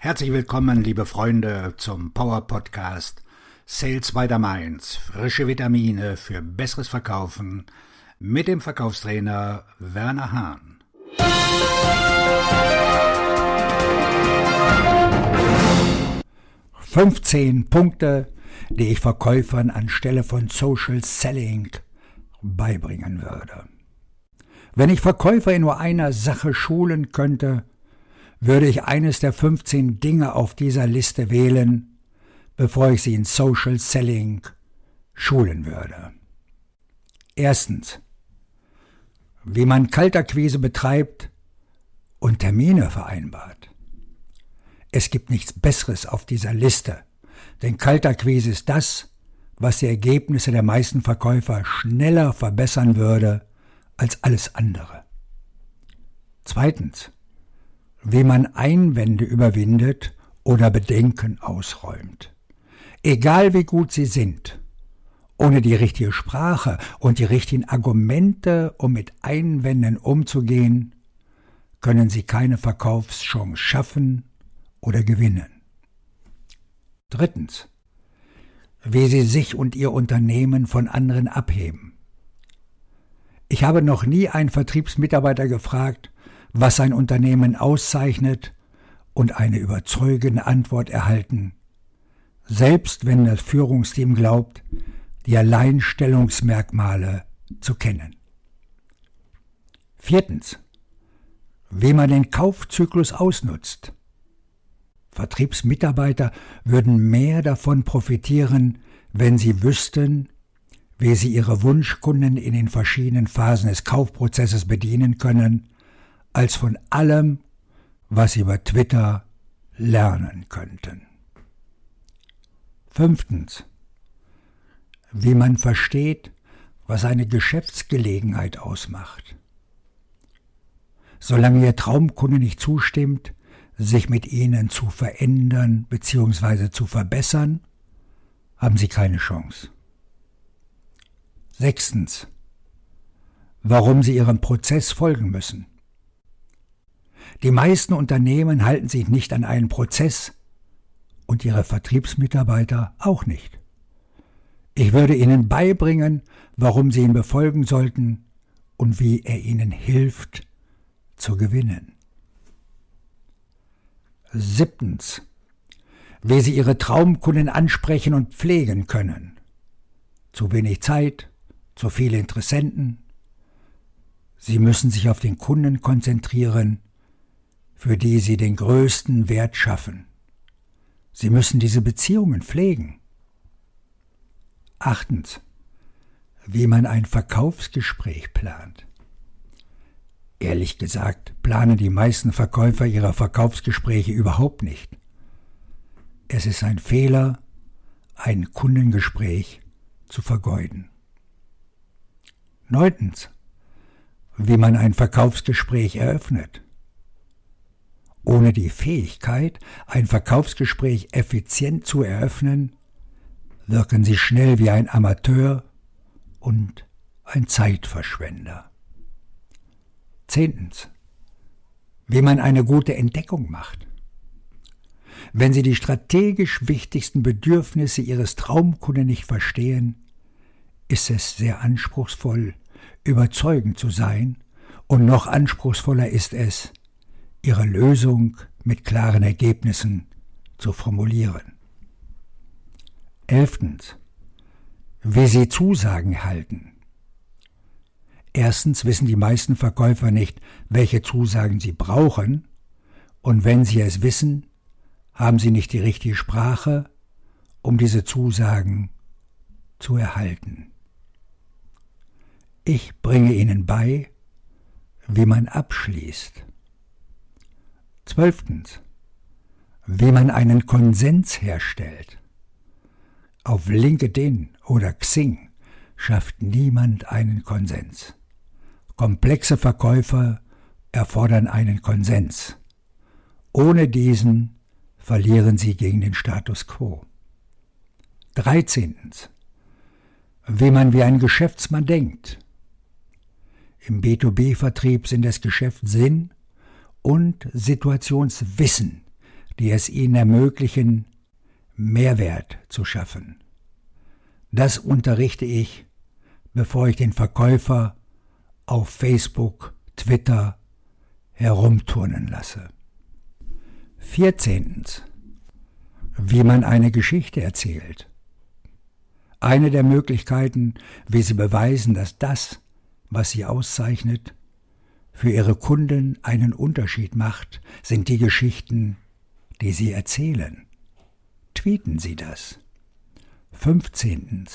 Herzlich willkommen, liebe Freunde, zum Power Podcast Sales by the Mainz. Frische Vitamine für besseres Verkaufen mit dem Verkaufstrainer Werner Hahn. Fünfzehn Punkte, die ich Verkäufern anstelle von Social Selling beibringen würde. Wenn ich Verkäufer in nur einer Sache schulen könnte, würde ich eines der 15 Dinge auf dieser Liste wählen, bevor ich sie in Social Selling schulen würde. Erstens, wie man Kaltakquise betreibt und Termine vereinbart. Es gibt nichts Besseres auf dieser Liste, denn Kaltakquise ist das, was die Ergebnisse der meisten Verkäufer schneller verbessern würde als alles andere. Zweitens, wie man Einwände überwindet oder Bedenken ausräumt. Egal wie gut sie sind, ohne die richtige Sprache und die richtigen Argumente, um mit Einwänden umzugehen, können sie keine Verkaufschance schaffen oder gewinnen. Drittens. Wie sie sich und ihr Unternehmen von anderen abheben. Ich habe noch nie einen Vertriebsmitarbeiter gefragt, was sein Unternehmen auszeichnet und eine überzeugende Antwort erhalten, selbst wenn das Führungsteam glaubt, die Alleinstellungsmerkmale zu kennen. Viertens. Wie man den Kaufzyklus ausnutzt. Vertriebsmitarbeiter würden mehr davon profitieren, wenn sie wüssten, wie sie ihre Wunschkunden in den verschiedenen Phasen des Kaufprozesses bedienen können als von allem, was Sie über Twitter lernen könnten. Fünftens. Wie man versteht, was eine Geschäftsgelegenheit ausmacht. Solange Ihr Traumkunde nicht zustimmt, sich mit Ihnen zu verändern bzw. zu verbessern, haben Sie keine Chance. Sechstens. Warum Sie Ihrem Prozess folgen müssen. Die meisten Unternehmen halten sich nicht an einen Prozess und ihre Vertriebsmitarbeiter auch nicht. Ich würde ihnen beibringen, warum sie ihn befolgen sollten und wie er ihnen hilft zu gewinnen. Siebtens. Wie sie ihre Traumkunden ansprechen und pflegen können. Zu wenig Zeit, zu viele Interessenten. Sie müssen sich auf den Kunden konzentrieren für die sie den größten Wert schaffen. Sie müssen diese Beziehungen pflegen. Achtens. Wie man ein Verkaufsgespräch plant. Ehrlich gesagt planen die meisten Verkäufer ihre Verkaufsgespräche überhaupt nicht. Es ist ein Fehler, ein Kundengespräch zu vergeuden. Neuntens. Wie man ein Verkaufsgespräch eröffnet. Ohne die Fähigkeit, ein Verkaufsgespräch effizient zu eröffnen, wirken sie schnell wie ein Amateur und ein Zeitverschwender. Zehntens. Wie man eine gute Entdeckung macht. Wenn Sie die strategisch wichtigsten Bedürfnisse Ihres Traumkunden nicht verstehen, ist es sehr anspruchsvoll, überzeugend zu sein, und noch anspruchsvoller ist es, ihre Lösung mit klaren Ergebnissen zu formulieren. Elftens. Wie sie Zusagen halten. Erstens wissen die meisten Verkäufer nicht, welche Zusagen sie brauchen, und wenn sie es wissen, haben sie nicht die richtige Sprache, um diese Zusagen zu erhalten. Ich bringe Ihnen bei, wie man abschließt. Zwölftens. Wie man einen Konsens herstellt. Auf LinkedIn oder Xing schafft niemand einen Konsens. Komplexe Verkäufer erfordern einen Konsens. Ohne diesen verlieren sie gegen den Status quo. 13. Wie man wie ein Geschäftsmann denkt. Im B2B-Vertrieb sind das Geschäft Sinn und Situationswissen die es ihnen ermöglichen, Mehrwert zu schaffen. Das unterrichte ich, bevor ich den Verkäufer auf Facebook, Twitter herumturnen lasse. Vierzehntens. Wie man eine Geschichte erzählt. Eine der Möglichkeiten, wie Sie beweisen, dass das, was Sie auszeichnet, für Ihre Kunden einen Unterschied macht, sind die Geschichten, die Sie erzählen. Tweeten Sie das. 15.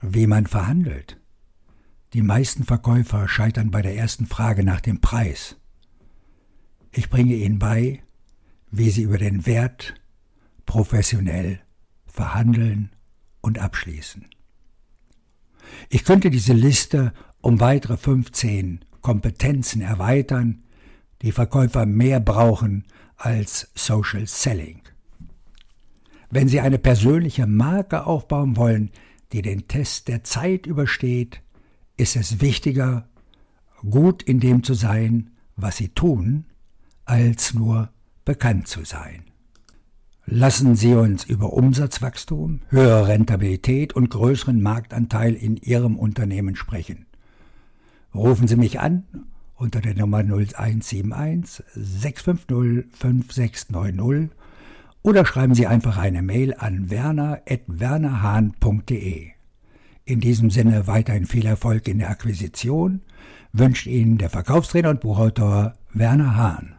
Wie man verhandelt. Die meisten Verkäufer scheitern bei der ersten Frage nach dem Preis. Ich bringe Ihnen bei, wie Sie über den Wert professionell verhandeln und abschließen. Ich könnte diese Liste um weitere 15 Kompetenzen erweitern, die Verkäufer mehr brauchen als Social Selling. Wenn Sie eine persönliche Marke aufbauen wollen, die den Test der Zeit übersteht, ist es wichtiger, gut in dem zu sein, was Sie tun, als nur bekannt zu sein. Lassen Sie uns über Umsatzwachstum, höhere Rentabilität und größeren Marktanteil in Ihrem Unternehmen sprechen. Rufen Sie mich an unter der Nummer 0171 650 5690 oder schreiben Sie einfach eine Mail an werner.wernerhahn.de. In diesem Sinne weiterhin viel Erfolg in der Akquisition wünscht Ihnen der Verkaufstrainer und Buchautor Werner Hahn.